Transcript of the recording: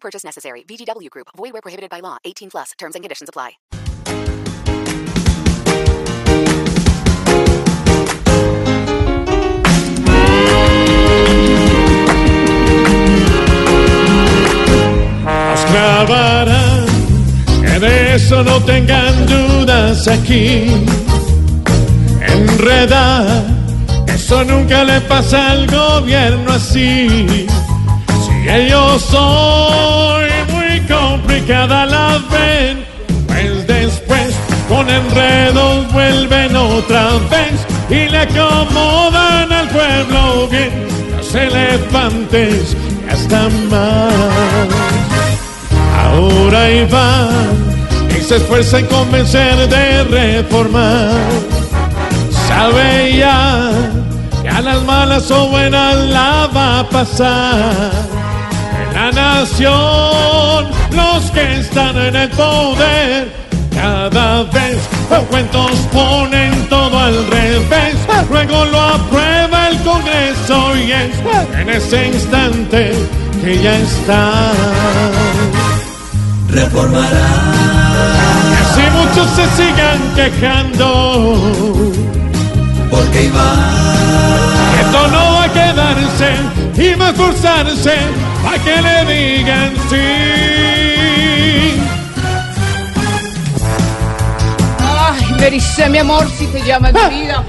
Purchase necessary. VGW Group. Void where prohibited by law. 18 plus. Terms and conditions apply. Nos que de eso no tengan dudas aquí. Enredar, eso nunca le pasa al gobierno así. Si ellos son muy complicada la ven, pues después con enredos vuelven otra vez y le acomodan al pueblo bien. Los elefantes ya están mal. Ahora Iván y se esfuerza en convencer de reformar. Sabe ya que a las malas o buenas la va a pasar. Nación, los que están en el poder, cada vez los cuentos ponen todo al revés. Luego lo aprueba el Congreso y es en ese instante que ya está. reformará. Si muchos se sigan quejando, Porque Iván y va a esforzarse para que le digan sí. Ay, Mericé, mi amor, si te llama mi vida.